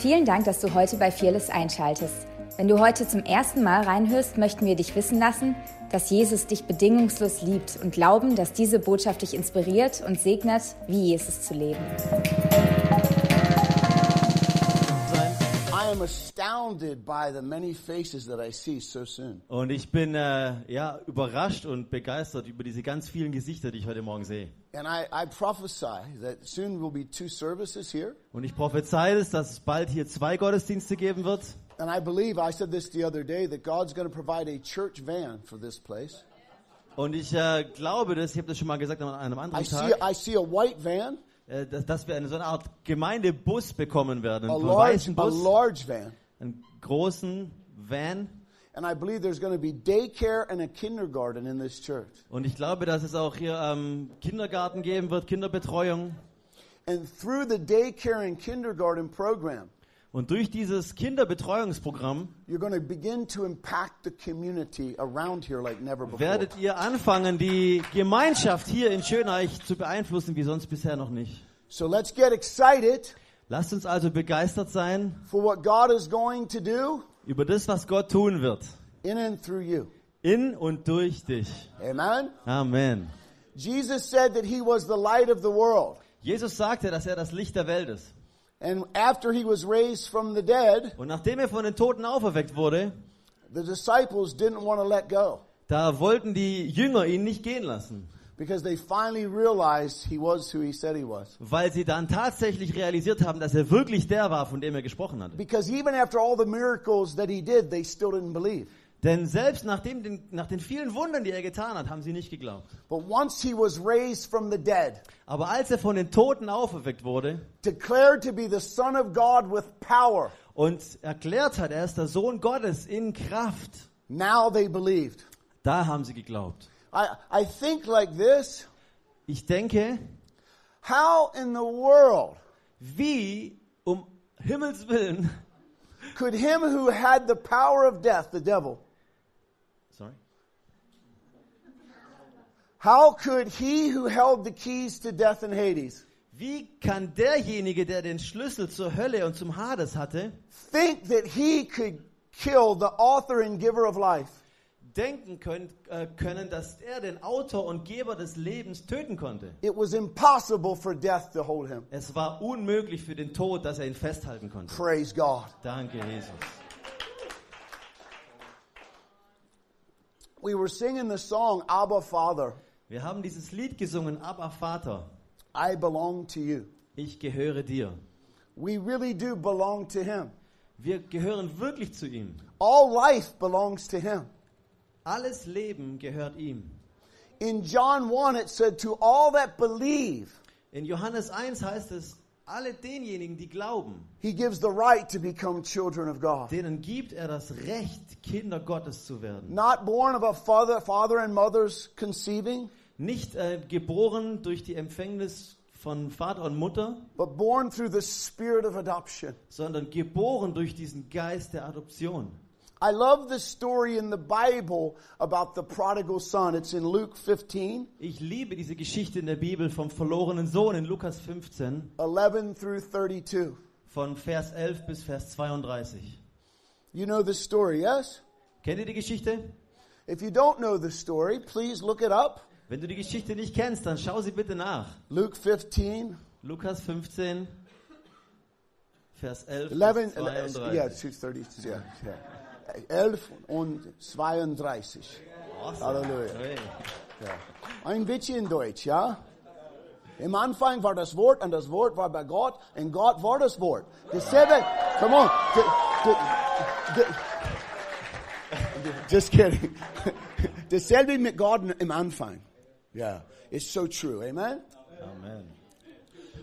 Vielen Dank, dass du heute bei Fearless einschaltest. Wenn du heute zum ersten Mal reinhörst, möchten wir dich wissen lassen, dass Jesus dich bedingungslos liebt und glauben, dass diese Botschaft dich inspiriert und segnet, wie Jesus zu leben. Und ich bin äh, ja überrascht und begeistert über diese ganz vielen Gesichter, die ich heute Morgen sehe. And I, I prophesy that soon will be two services here. Und ich prophezei es, dass es bald hier zwei Gottesdienste geben wird. And I believe, I said this the other day, that God's going to provide a church van for this place. Und ich äh, glaube das, ich habe das schon mal gesagt an einem I anderen see, Tag, I see a white van, dass, dass wir eine so eine Art Gemeindebus bekommen werden, a einen large, weißen a Bus, large van. einen großen Van. And I believe there's going to be daycare and a kindergarten in this church. Und ich glaube, dass es auch hier ähm, Kindergarten geben wird, Kinderbetreuung. And through the daycare and kindergarten program, Und durch dieses Kinderbetreuungsprogramm you're going to begin to impact the community around here like never before. werdet ihr anfangen, die Gemeinschaft hier in Schöneich zu beeinflussen, wie sonst bisher noch nicht. So let's get excited Lasst uns also begeistert sein for what God is going to do über das, was Gott tun wird. in and through you. In und durch dich. Amen. Amen. Jesus said that he was the light of the world. Jesus sagte, dass er das Licht der Welt ist. And after he was raised from the dead, Und nachdem er von den Toten auferweckt wurde, the disciples didn't want to let go da wollten die Jünger ihn nicht gehen lassen, because they finally realized he was who he said he was. weil sie dann tatsächlich realisiert haben, dass er wirklich der war, von dem er gesprochen hatte. Because even after all the miracles that he did, they still didn't believe. Denn selbst nach, dem, den, nach den vielen Wundern, die er getan hat, haben sie nicht geglaubt. But once he was raised from the dead, Aber als er von den Toten auferweckt wurde declared to be the Son of God with power, und erklärt hat, er ist der Sohn Gottes in Kraft, now they believed. da haben sie geglaubt. I, I think like this Ich denke, how in the world wie um Himmels Willen, could him who had the power of death, the devil, sorry, how could he who held the keys to death and Hades wie kann derjenige, der den Schlüssel zur Hölle und zum Hades hatte, think that he could kill the author and giver of life? denken können, äh, können, dass er den Autor und Geber des Lebens töten konnte? It was impossible for death to hold him. Es war unmöglich für den Tod, dass er ihn festhalten konnte. Praise God. Danke, Jesus. We were singing the song Abba Father, Wir haben dieses Lied gesungen, Abba Vater, I belong to you. ich gehöre dir. We really do belong to him. Wir gehören wirklich zu ihm. All life belongs to him. Alles Leben gehört ihm. In John 1, it said, To all that believe, In Johannes 1 heißt es, alle denjenigen, die glauben, he gives the right to become children of God. denen gibt er das Recht, Kinder Gottes zu werden. Not born of a father, father and mother's conceiving, Nicht äh, geboren durch die Empfängnis von Vater und Mutter, but born through the spirit of adoption. sondern geboren durch diesen Geist der Adoption. I love the story in the Bible about the prodigal son. It's in Luke 15, Ich liebe diese Geschichte in der Bibel vom verlorenen Sohn in Lukas 15 11 through 32. von Vers 11 bis Vers 32. You know the story, yes? Kennt ihr die Geschichte? If you don't know the story, please look it up. Wenn du die Geschichte nicht kennst, dann schau sie bitte nach. Luke 15, Lukas 15, Vers 11 11, bis yeah, 32. 230, yeah, yeah. 11 und 32. Halleluja. Hey. Ja. Ein bisschen Deutsch, ja? Im Anfang war das Wort und das Wort war bei Gott und Gott war das Wort. Dasselbe, come on. D- d- d- just kidding. Dasselbe mit Gott im Anfang. Yeah, it's so true, amen? Amen.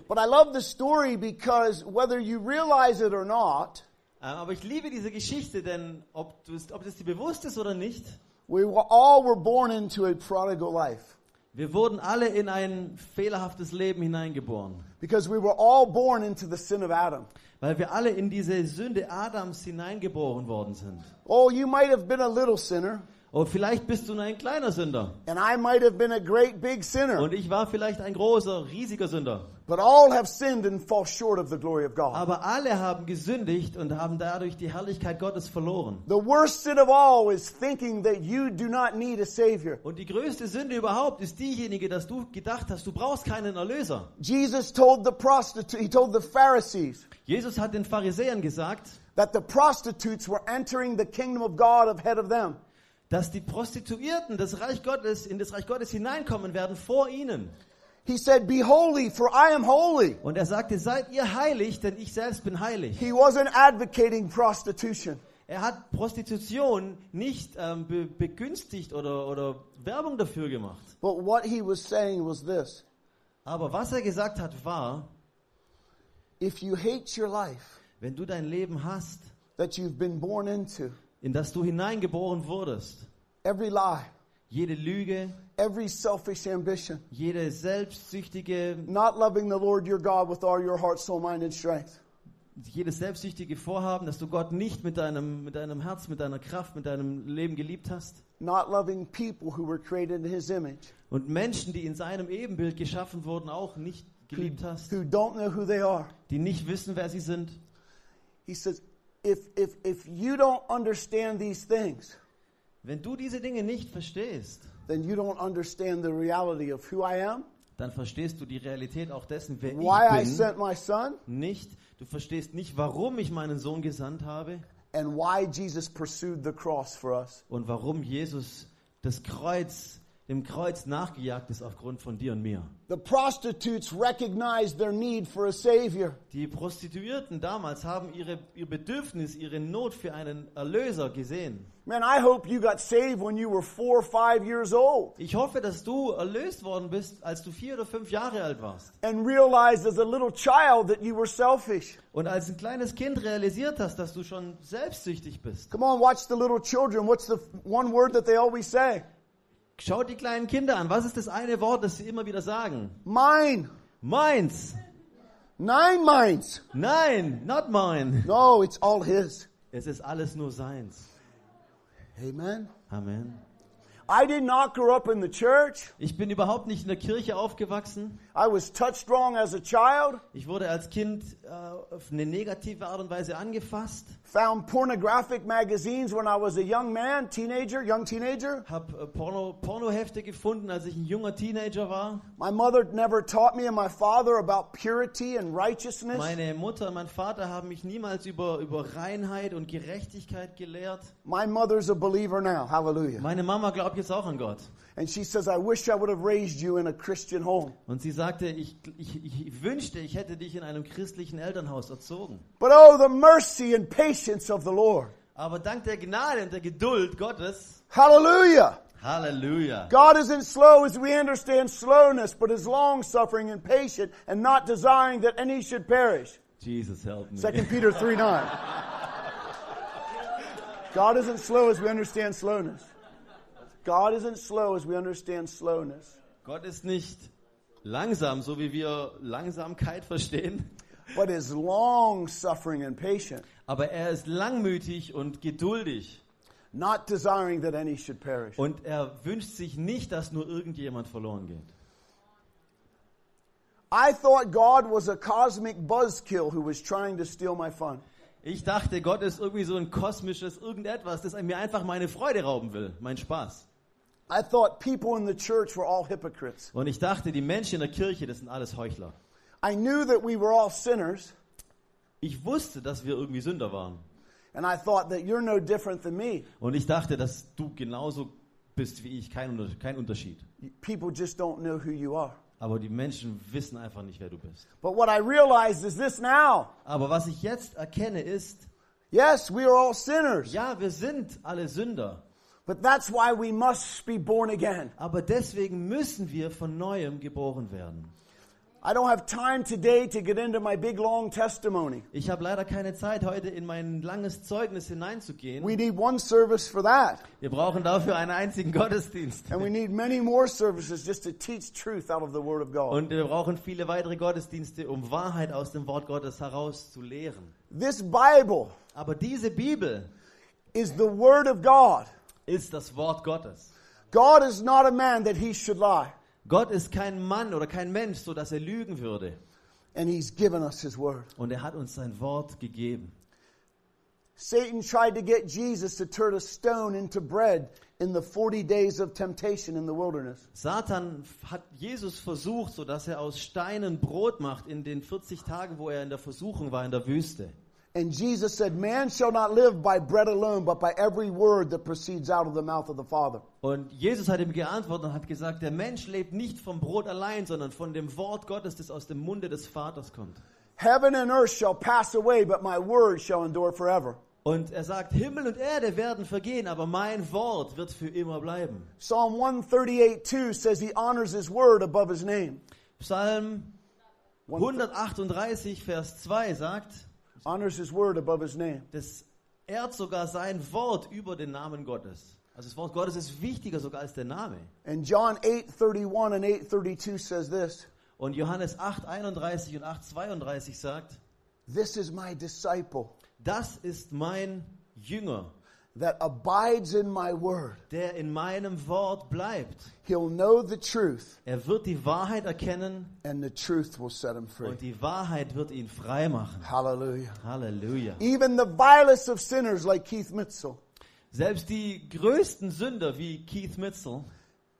But I love the story because whether you realize it or not, Ähm, Aber ich liebe diese Geschichte, denn ob, du ob das dir bewusst ist oder nicht, we were, all were born into a prodigal life. wir wurden alle in ein fehlerhaftes Leben hineingeboren. Because we were all born into the sin of Adam. Weil wir alle in diese Sünde Adams hineingeboren worden sind. Oh, you might have been a little sinner. Oh, vielleicht bist du nur ein kleiner Sünder. And I might have been a great big sinner. Und ich war vielleicht ein großer, riesiger Sünder. But all have sinned and fall short of the glory of God. Aber alle haben gesündigt und haben dadurch die Herrlichkeit Gottes verloren. The worst sin of all is thinking that you do not need a Savior. Und die größte Sünde überhaupt ist diejenige, dass du gedacht hast, du brauchst keinen Erlöser. Jesus told the prostitute, he told the Pharisees Jesus hat den Pharisäern gesagt, that the prostitutes were entering the kingdom of God ahead of them. Dass die Prostituierten das Reich Gottes in das Reich Gottes hineinkommen werden vor ihnen. He said, Be holy, for I am holy. Und er sagte, seid ihr heilig, denn ich selbst bin heilig. He wasn't advocating prostitution. Er hat Prostitution nicht ähm, be begünstigt oder, oder Werbung dafür gemacht. But what he was saying was this Aber was er gesagt hat, war, if you hate your life wenn du dein Leben hast, that you've been born into, in das du hineingeboren wurdest, every lie, jede Lüge, every selfish ambition, jede selbstsüchtige, not loving the Lord your God with all your heart, soul, mind, and strength, jedes selbstsüchtige Vorhaben, dass du Gott nicht mit deinem, mit deinem Herz, mit deiner Kraft, mit deinem Leben geliebt hast. not loving people who were created in his image, Und Menschen, die in seinem Ebenbild geschaffen wurden, auch nicht geliebt hast. who don't know who they are. Die nicht wissen, wer sie sind. He says, if, if, if you don't understand these things, Wenn du diese Dinge nicht verstehst, then you don't understand the reality of who I am, dann verstehst du die Realität auch dessen, wer why I ich bin. sent my son, Nicht. Du verstehst nicht, warum ich meinen Sohn gesandt habe and why Jesus pursued the cross for us. und warum Jesus das Kreuz, dem Kreuz nachgejagt ist aufgrund von dir und mir. The prostitutes recognized their need for a Savior. Die Prostituierten damals haben ihre, ihr Bedürfnis, ihre Not für einen Erlöser gesehen. Man, I hope you got saved when you were four or five years old Ich hoffe, dass du erlöst worden bist, als du vier oder fünf Jahre alt warst. and realized as a little child that you were selfish. Und als ein kleines Kind realisiert hast, dass du schon selbstsüchtig bist. Come on, watch the little children. What's the one word that they always say? Schaut die kleinen Kinder an. Was ist das eine Wort, das sie immer wieder sagen? Mine. Meins. Nine mines. Nein, not mine. No, it's all His. Es ist alles nur seins. Amen. Amen. I did not grow up in the church. Ich bin überhaupt nicht in der Kirche aufgewachsen. I was touched wrong as a child, Ich wurde als Kind äh, auf eine negative Art und Weise angefasst. found pornographic magazines when I was a young man, teenager, young teenager. Hab äh, Porno, Pornohefte gefunden, als ich ein junger Teenager war. My mother never taught me and my father about purity and righteousness. Meine Mutter und mein Vater haben mich niemals über, über Reinheit und Gerechtigkeit gelehrt. My mother's a believer now. Hallelujah. Meine Mama glaubt jetzt auch an Gott. And she says, I wish I would have raised you in a Christian home. Und sie sagte, ich, ich, ich wünschte, ich hätte dich in einem christlichen Elternhaus erzogen. But oh, the mercy and patience of the Lord. Aber dank der Gnade und der Geduld Gottes, Hallelujah. Hallelujah. God isn't slow as we understand slowness, but is long suffering and patient and not desiring that any should perish. Jesus help me. 2 Peter 3 9. God isn't slow as we understand slowness. God isn't slow as we understand slowness, Gott ist nicht langsam, so wie wir Langsamkeit verstehen, but is long suffering and patient, aber er ist langmütig und geduldig. not desiring that any should perish. Und er wünscht sich nicht, dass nur irgendjemand verloren geht. I thought God was a cosmic buzzkill who was trying to steal my fun. Ich dachte, Gott ist irgendwie so ein kosmisches irgendetwas, das mir einfach meine Freude rauben will, mein Spaß. I thought people in the church were all hypocrites. Und ich dachte, die Menschen in der Kirche, das sind alles Heuchler. I knew that we were all sinners, Ich wusste, dass wir irgendwie Sünder waren. and I thought that you're no different than me. Und ich dachte, dass du genauso bist wie ich, kein, kein Unterschied. People just don't know who you are. Aber die Menschen wissen einfach nicht, wer du bist. But what I realized is this now. Aber was ich jetzt erkenne ist, Yes, we are all sinners, ja, wir sind alle Sünder. But that's why we must be born again. Aber deswegen müssen wir von neuem geboren werden. I don't have time today to get into my big long testimony. Ich habe leider keine Zeit, heute in mein langes Zeugnis hineinzugehen. We need one service for that. Wir brauchen dafür einen einzigen Gottesdienst. And we need many more services just to teach truth out of the Word of God. Und wir brauchen viele weitere Gottesdienste, um Wahrheit aus dem Wort Gottes heraus zu lehren. This Bible Aber diese Bibel is the Word of God. Ist das Wort Gottes. God is not a man that he should lie. Gott ist kein Mann oder kein Mensch, so dass er lügen würde. And he's given us his word. Und er hat uns sein Wort gegeben. Satan tried to get Jesus to turn a stone into bread in the 40 days of temptation in the wilderness. Satan hat Jesus versucht, so dass er aus Steinen Brot macht in den 40 Tagen, wo er in der Versuchung war in der Wüste. And Jesus said, Man shall not live by bread alone, but by every word that proceeds out of the mouth of the Father. Und Jesus hat ihm geantwortet und hat gesagt, der Mensch lebt nicht vom Brot allein, sondern von dem Wort Gottes, das aus dem Munde des Vaters kommt. Heaven and earth shall pass away, but my word shall endure forever. Und er sagt, Himmel und Erde werden vergehen, aber mein Wort wird für immer bleiben. Psalm 138 2 says he honors his word above his name. Psalm 138, Vers 2 sagt, Honors his word above his name. das ehrt sogar sein Wort über den Namen Gottes. Also das Wort Gottes ist wichtiger sogar als der Name. And John 8:31 and 8:32 says this. Und Johannes 8, 31 und 8, 32 sagt, This is my disciple das ist mein Jünger, that abides in my word. der in meinem Wort bleibt. He'll know the truth, Er wird die Wahrheit erkennen and the truth will set him free. und die Wahrheit wird ihn frei machen. Hallelujah. Halleluja. Even the vilest of sinners like Keith Mitchell Selbst die größten Sünder wie Keith Mitchell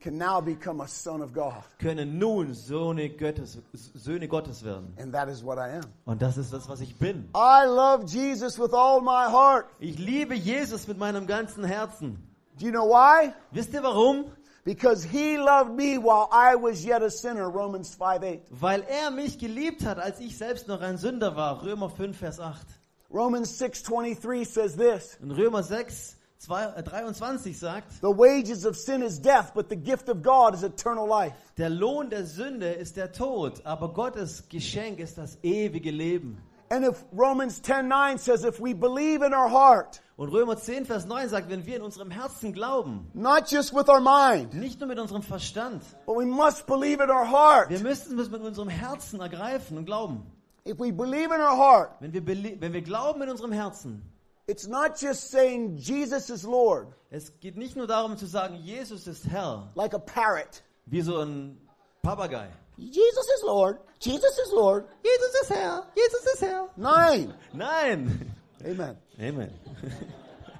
can now become a son of God. können nun Söhne Gottes, Söhne Gottes werden. And that is what I am. Und das ist das, was ich bin. I love Jesus with all my heart. Ich liebe Jesus mit meinem ganzen Herzen. Do you know why? Wisst ihr warum? Because he loved me while I was yet a sinner, Romans 5 8. Weil er mich geliebt hat, als ich selbst noch ein Sünder war. Römer 5, Vers 8. Romans 6:23 says this, In Römer 6, 2, äh, 23 sagt, "The wages of sin is death, but the gift of God is eternal life." der Lohn der Sünde ist der Tod, aber Gottes Geschenk ist das ewige Leben. And if Romans 10:9 says if we believe in our heart, Und Römer 10, Vers 9 sagt, wenn wir in unserem Herzen glauben, not just with our mind, nicht nur mit unserem Verstand, but we must believe in our heart. wir müssen es mit unserem Herzen ergreifen und glauben. If we believe in our heart, Wenn wir, wenn wir glauben in unserem Herzen, it's not just saying Jesus is Lord, es geht nicht nur darum zu sagen, Jesus ist Herr, like a parrot. wie so ein Papagei. Jesus is Lord. Jesus is Lord. Jesus ist Herr, Jesus ist Herr. Nine. Nein. Amen. Amen.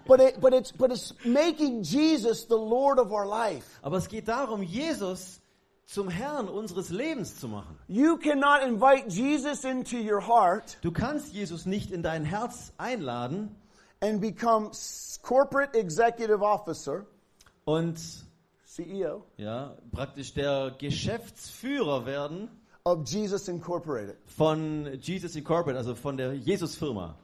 But it, but it's but it's making Jesus the Lord of our life. Aber es geht darum, Jesus zum Herrn unseres Lebens zu machen. You cannot invite Jesus into your heart Du kannst Jesus nicht in dein Herz einladen and become corporate executive officer, und CEO ja, praktisch der Geschäftsführer werden of Jesus Incorporated. von Jesus Incorporated, also von der Jesus-Firma.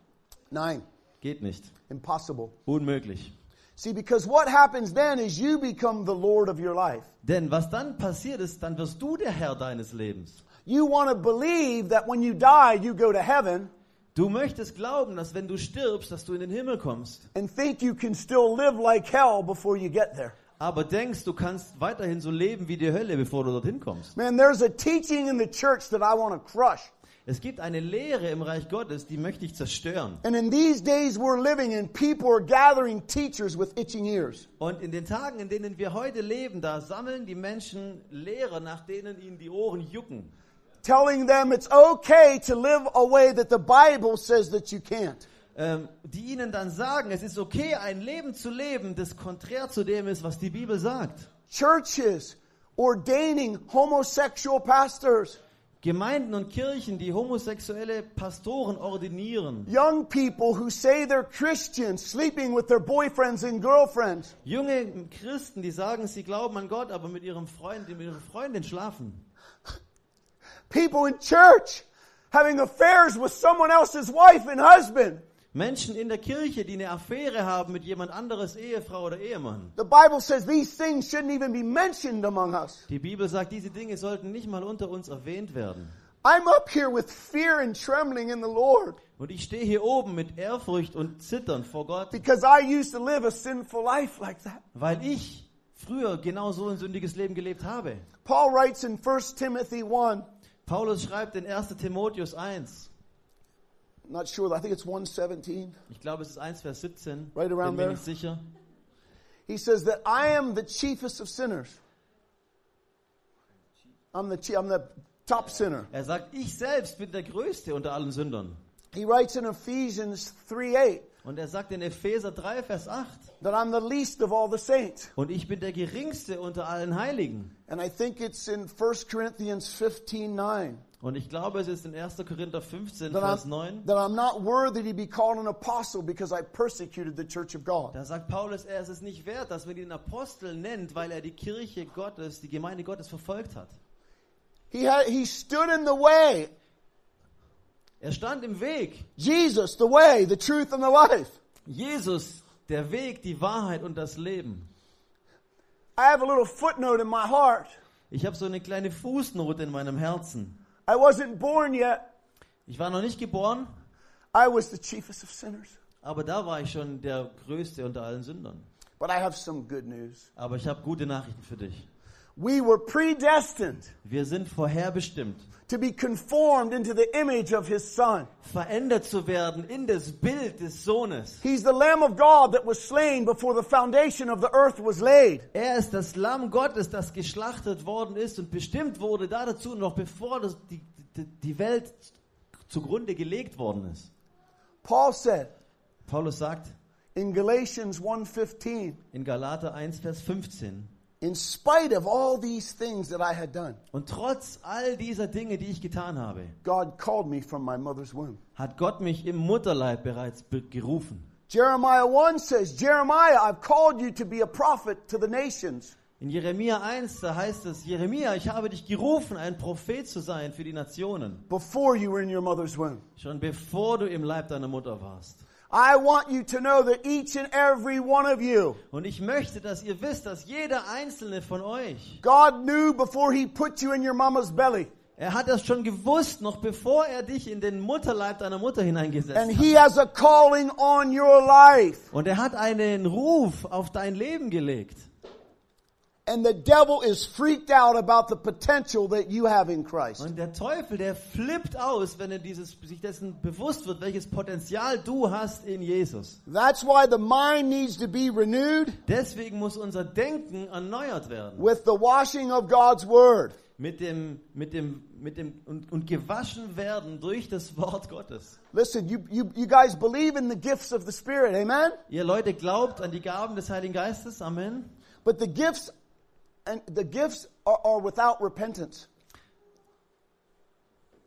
Nine. Geht nicht. Impossible. Unmöglich. See, because what happens then is you become the Lord of your life. Denn was dann passiert ist, dann wirst du der Herr deines Lebens. You want to believe that when you die, you go to heaven Du möchtest glauben, dass wenn du stirbst, dass du in den Himmel kommst. and think you can still live like hell before you get there. Aber denkst, du kannst weiterhin so leben wie die Hölle, bevor du dorthin kommst. Man, there's a teaching in the church that I want to crush. Es gibt eine Lehre im Reich Gottes, die möchte ich zerstören. And in these days we're living in, people are gathering teachers with itching ears. Und in den Tagen, in denen wir heute leben, da sammeln die Menschen Lehrer, nach denen ihnen die Ohren jucken. Telling them it's okay to live a way that the Bible says that you can't. Ähm, die ihnen dann sagen, es ist okay, ein Leben zu leben, das konträr zu dem ist, was die Bibel sagt. Churches ordaining homosexual pastors, Gemeinden und Kirchen, die homosexuelle Pastoren ordinieren. young people who say they're Christians sleeping with their boyfriends and girlfriends, Junge Christen, die sagen, sie glauben an Gott, aber mit ihrem Freund, mit ihrer Freundin schlafen. People in church having affairs with someone else's wife and husband. Menschen in der Kirche, die eine Affäre haben mit jemand anderes Ehefrau oder Ehemann. The Bible says these things shouldn't even be mentioned among us. Die Bibel sagt, diese Dinge sollten nicht mal unter uns erwähnt werden. I'm up here with fear and trembling in the Lord Und ich stehe hier oben mit Ehrfurcht und Zittern vor Gott, because I used to live a sinful life like that. weil ich früher genau so ein sündiges Leben gelebt habe. Paul writes in 1 Timothy 1, Paulus schreibt in 1. Timotheus 1, not sure, I think it's 117. ich glaube es ist 1 Vers 17, Right around bin mir there. nicht sicher. He says that I am the chiefest of sinners. I'm the, I'm the top sinner. Er sagt, ich selbst bin der Größte unter allen Sündern. He writes in Ephesians 3 8 Und er sagt in Epheser 3, Vers 8, that I'm the least of all the saints. und ich bin der Geringste unter allen Heiligen. And I think it's in 1 Corinthians 15 9 Und ich glaube, es ist in 1. Korinther 15, that Vers I'm, 9. that I'm not worthy to be called an apostle because I persecuted the church of God. Da sagt Paulus, er ist es nicht wert, dass man ihn Apostel nennt, weil er die Kirche Gottes, die Gemeinde Gottes verfolgt hat. He, had, he stood in the way. Er stand im Weg. Jesus, the way, the truth, and the life. Jesus, der Weg, die Wahrheit und das Leben. I have a little footnote in my heart. Ich habe so eine kleine Fußnote in meinem Herzen. I wasn't born yet. Ich war noch nicht geboren, I was the chiefest of sinners. aber da war ich schon der Größte unter allen Sündern. But I have some good news. Aber ich habe gute Nachrichten für dich. We were predestined Wir sind vorherbestimmt, to be conformed into the image of his son. verändert zu werden in das Bild des Sohnes. He's the Lamb of God that was slain before the foundation of the earth was laid. Er ist das Lamm Gottes, das geschlachtet worden ist und bestimmt wurde da dazu, noch bevor das, die, die, die Welt zugrunde gelegt worden ist. Paul said Paulus sagt in Galatians 1:15, in Galater 1, Vers 15, in spite of all these things that I had done, und trotz all dieser Dinge, die ich getan habe, God called me from my mother's womb. hat Gott mich im Mutterleib bereits be- gerufen. Jeremiah 1 says, Jeremiah, I've called you to be a prophet to the nations. In Jeremia 1, da heißt es, Jeremia, ich habe dich gerufen, ein Prophet zu sein für die Nationen, before you were in your mother's womb. schon bevor du im Leib deiner Mutter warst. I want you to know that each and every one of you, Und ich möchte, dass ihr wisst, dass jeder einzelne von euch, God knew before He put you in your mama's belly. er hat das schon gewusst, noch bevor er dich in den Mutterleib deiner Mutter hineingesetzt And hat. He has a calling on your life. Und er hat einen Ruf auf dein Leben gelegt. And the devil is freaked out about the potential that you have in Christ. Und der Teufel, der flippt aus, wenn er dieses, sich dessen bewusst wird, welches Potenzial du hast in Jesus. That's why the mind needs to be renewed Deswegen muss unser Denken erneuert werden. with the washing of God's Word. Mit dem, mit dem, mit dem, und, und gewaschen werden durch das Wort Gottes. Listen, you, you, you guys believe in the gifts of the Spirit, amen? Ihr Leute glaubt an die Gaben des Heiligen Geistes. Amen. But the gifts and the gifts are, are without repentance.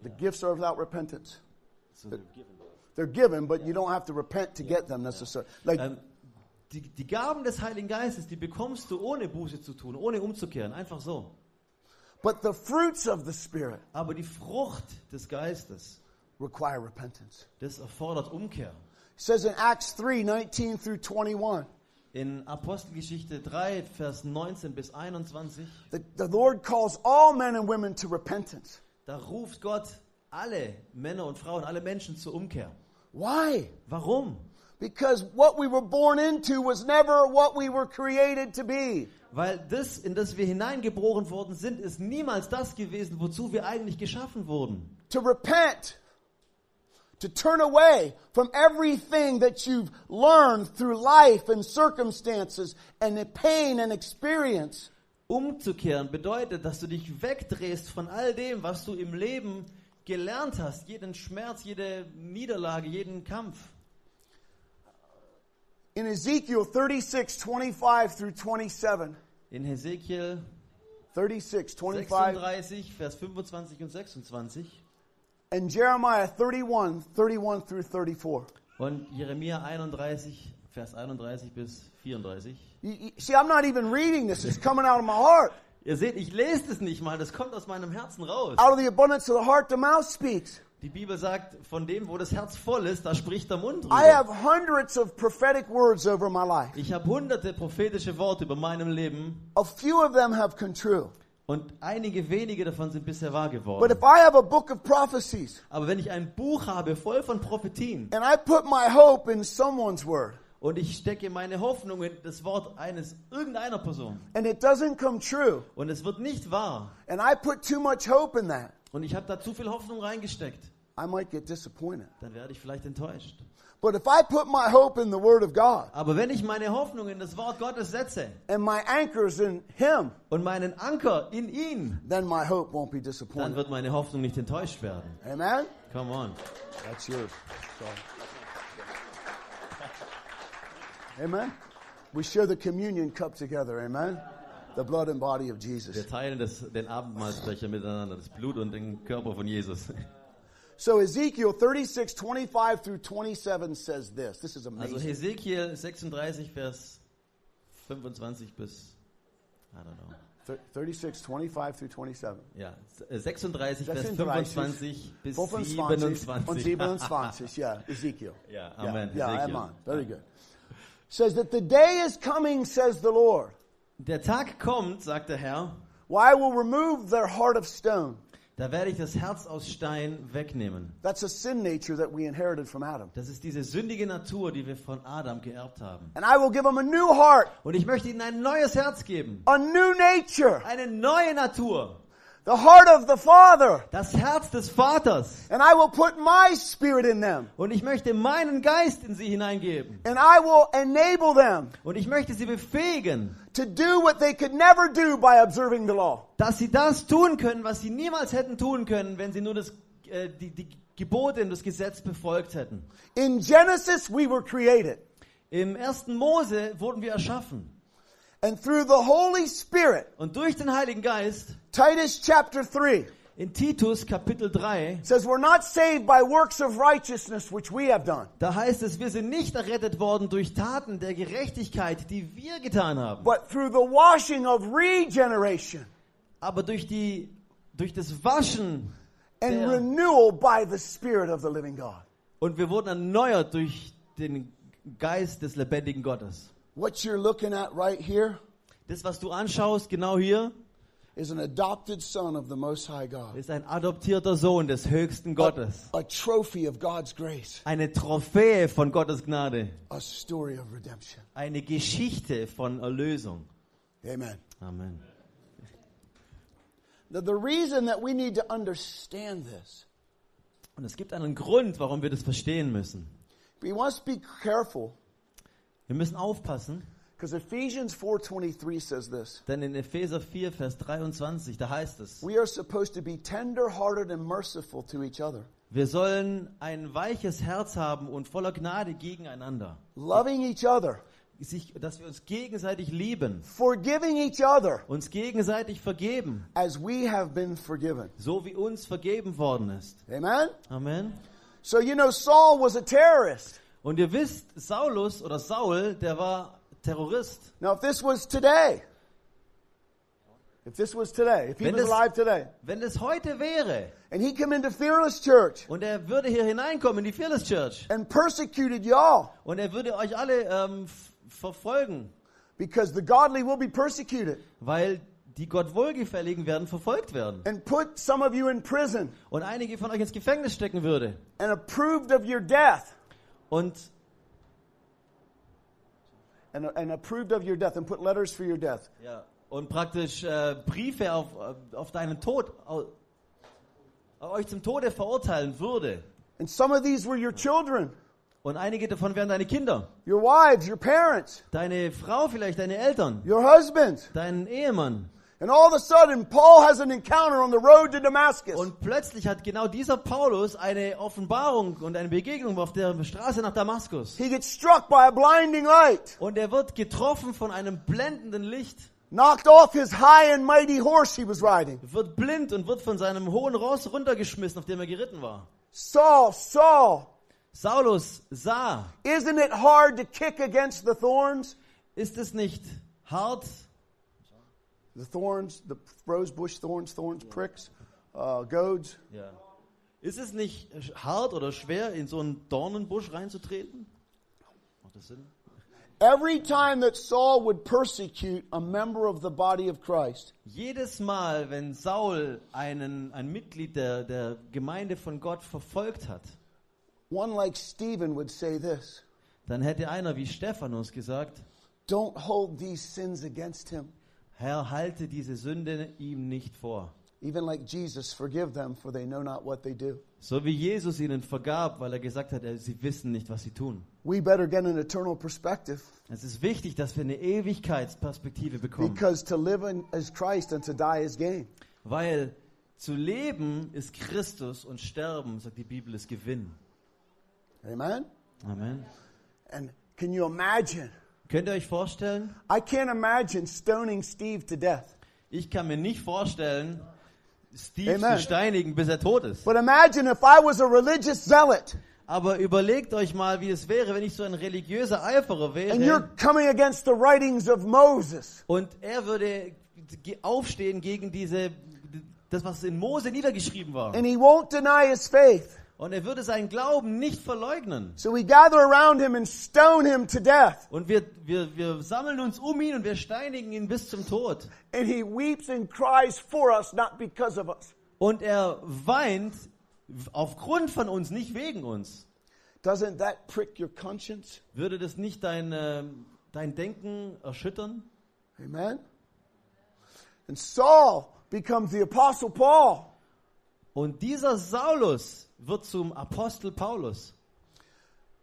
The gifts are without repentance. They're given, but you don't have to repent to get them necessarily. Like Ähm, die, die Gaben des Heiligen Geistes, die bekommst du ohne Buße zu tun, ohne umzukehren. Einfach so. but the fruits of the Spirit Aber die Frucht des Geistes, require repentance. das erfordert Umkehr. It says in Acts 3, 19 through 21, In Apostelgeschichte 3, Vers 19 bis 21, that the Lord calls all men and women to repentance. da ruft Gott alle Männer und Frauen, alle Menschen zur Umkehr. Why? Warum? Because what we were born into was never what we were created to be. Weil das, in das wir hineingeboren worden sind, ist niemals das gewesen, wozu wir eigentlich geschaffen wurden. To repent, to turn away from everything that you've learned through life and circumstances and the pain and experience. Umzukehren bedeutet, dass du dich wegdrehst von all dem, was du im Leben gelernt hast, jeden Schmerz, jede Niederlage, jeden Kampf. In Ezekiel 36, 25 through 27, In Hesekiel 36, 25, 36, Vers 25 und 26 and Jeremiah 31, 31 through 34. und Jeremia 31, Vers 31 bis 34. You, see, I'm not even reading this. It's coming out of my heart. Ihr seht, ich lese das nicht mal, das kommt aus meinem Herzen raus. Out of the abundance of the heart, the mouth speaks. Die Bibel sagt, von dem, wo das Herz voll ist, da spricht der Mund I drüber. have hundreds of prophetic words over my life. Ich habe hunderte prophetische Worte über meinem Leben A few of them have come true. Und einige wenige davon sind bisher wahr But geworden. if I have a book of prophecies Aber wenn ich ein Buch habe voll von Prophetien and I put my hope in someone's word und ich stecke meine Hoffnung in das Wort eines irgendeiner Person and it doesn't come true und es wird nicht wahr and I put too much hope in that, und ich habe da zu viel Hoffnung reingesteckt, I might get disappointed. dann werde ich vielleicht enttäuscht. But if I put my hope in the Word of God Aber wenn ich meine Hoffnung in das Wort Gottes setze and my anchor's in Him, und meinen Anker in ihn, then my hope won't be dann disappointed. wird meine Hoffnung nicht enttäuscht werden. Amen? Come on. That's yours. Sorry. Amen? We share the communion cup together. Amen? The blood and body of Jesus. Wir teilen das, den Abendmahlsbecher miteinander, das Blut und den Körper von Jesus. So Ezekiel 36, 25 through 27 says this. This is amazing. Also. Hesekiel 36, Vers 25 bis, I don't know. 36, 25 through 27. Ja, äh, 36, Vers 25 bis 25 und 27. 27, yeah, Ezekiel. Ja, Yeah, Amen, Yeah, Ezekiel. amen. Very good. Says that the day is coming, says the Lord, Der Tag kommt, sagt der Herr, I will remove their heart of stone. Da werde ich das Herz aus Stein wegnehmen. That's a sin nature that we inherited from Adam. Das ist diese sündige Natur, die wir von Adam geerbt haben. And I will give them a new heart, Und ich möchte ihnen ein neues Herz geben. a new nature, Eine neue Natur. The heart of the Father. Das Herz des Vaters. And I will put my spirit in them. Und ich möchte meinen Geist in sie hineingeben. And I will enable them Und ich möchte sie befähigen, to do what they could never do by observing the law. dass sie das tun können, was sie niemals hätten tun können, wenn sie nur das, äh, die, die Gebote und das Gesetz befolgt hätten. In Genesis, we were created. Im ersten Mose wurden wir erschaffen. And through the Holy Spirit, Und durch den Heiligen Geist, Titus chapter 3 in Titus Kapitel 3, says, We're not saved by works of righteousness which we have done, da heißt es, wir sind nicht errettet worden durch Taten der Gerechtigkeit, die wir getan haben, but through the washing of regeneration aber durch, die, durch das Waschen and renewal by the Spirit of the living God. und wir wurden erneuert durch den Geist des lebendigen Gottes. What you're looking at right here Das, was du anschaust, genau hier, is an adopted son of the Most High God, ist ein adoptierter Sohn des höchsten Gottes. a trophy of God's grace, Eine Trophäe von Gottes Gnade. a story of redemption. Eine Geschichte von Erlösung. Amen. Amen. The, the reason that we need to understand this, Und es gibt einen Grund, warum wir das verstehen müssen. we must be careful Wir müssen aufpassen, because Ephesians 4:23 says this. denn in Epheser 4, Vers 23, da heißt es, We are supposed to be tender-hearted and merciful to each other, wir sollen ein weiches Herz haben und voller Gnade gegeneinander. loving each other, Sich, dass wir uns gegenseitig lieben, forgiving each other uns gegenseitig vergeben, as we have been forgiven. so wie uns vergeben worden ist. Amen. Amen. So you know Saul was a terrorist. Und ihr wisst, Saulus oder Saul, der war Terrorist. Now if this was today, if this was today, if he Wenn was das- alive today, Wenn es heute wäre and he come into Fearless Church und er würde hier hineinkommen in die Fearless Church and persecuted y'all und er würde euch alle ähm, f- verfolgen, because the godly will be persecuted weil die Gott Wohlgefälligen werden verfolgt werden and put some of you in prison und einige von euch ins Gefängnis stecken würde and approved of your death und and, and approved of your death and put letters for your death. ja, und praktisch äh, Briefe auf, äh, auf deinen Tod au, euch zum Tode verurteilen würde. And some of these were your children, und einige davon wären deine Kinder, your wives, your parents, deine Frau vielleicht, deine Eltern, your husbands. dein Ehemann And all of a sudden, Paul has an encounter on the road to Damascus. Und plötzlich hat genau dieser Paulus eine Offenbarung und eine Begegnung auf der Straße nach Damaskus. He gets struck by a blinding light, Und er wird getroffen von einem blendenden Licht, knocked off his high and mighty horse he was riding. wird blind und wird von seinem hohen Ross runtergeschmissen, auf dem er geritten war. Saul, Saul, Saulus sah, isn't it hard to kick against the thorns? ist es nicht hart, The thorns, the rose bush thorns, thorns, pricks, uh, goads. ja. ist es nicht hart oder schwer, in so einen Dornenbusch reinzutreten? Macht das Sinn? Every time that Saul would persecute a member of the body of Christ, Jedes Mal, wenn Saul einen, ein Mitglied der, der Gemeinde von Gott verfolgt hat, one like Stephen would say this dann hätte einer wie Stephanus gesagt, Don't hold these sins against him. Herr, halte diese Sünde ihm nicht vor. even like Jesus, forgive them, for they know not what they do. So wie Jesus ihnen vergab, weil er gesagt hat, äh, sie wissen nicht, was sie tun. We better get an eternal perspective Es ist wichtig, dass wir eine Ewigkeitsperspektive bekommen. because to live as Christ and to die is gain. Weil zu leben ist Christus und sterben, sagt die Bibel, ist Gewinn. Amen? Amen. And can you imagine? Könnt ihr euch vorstellen? I can't imagine stoning Steve to death. Ich kann mir nicht vorstellen, Steve Amen. zu steinigen, bis er tot ist. But imagine if I was a religious zealot Aber überlegt euch mal, wie es wäre, wenn ich so ein religiöser Eiferer and you're wäre coming against the writings of Moses. und er würde aufstehen gegen diese, das, was in Mose niedergeschrieben war. Und er würde seinen Glauben nicht verleugnen. So we gather around him and stone him to death. Und wir, wir, wir sammeln uns um ihn und wir steinigen ihn bis zum Tod. And he weeps and cries for us, not because of us. Und er weint aufgrund von uns, nicht wegen uns. Doesn't that prick your conscience? Würde das nicht dein, ähm, dein Denken erschüttern? Amen? And Saul becomes the Apostle Paul. Und dieser Saulus wird zum Apostel Paulus.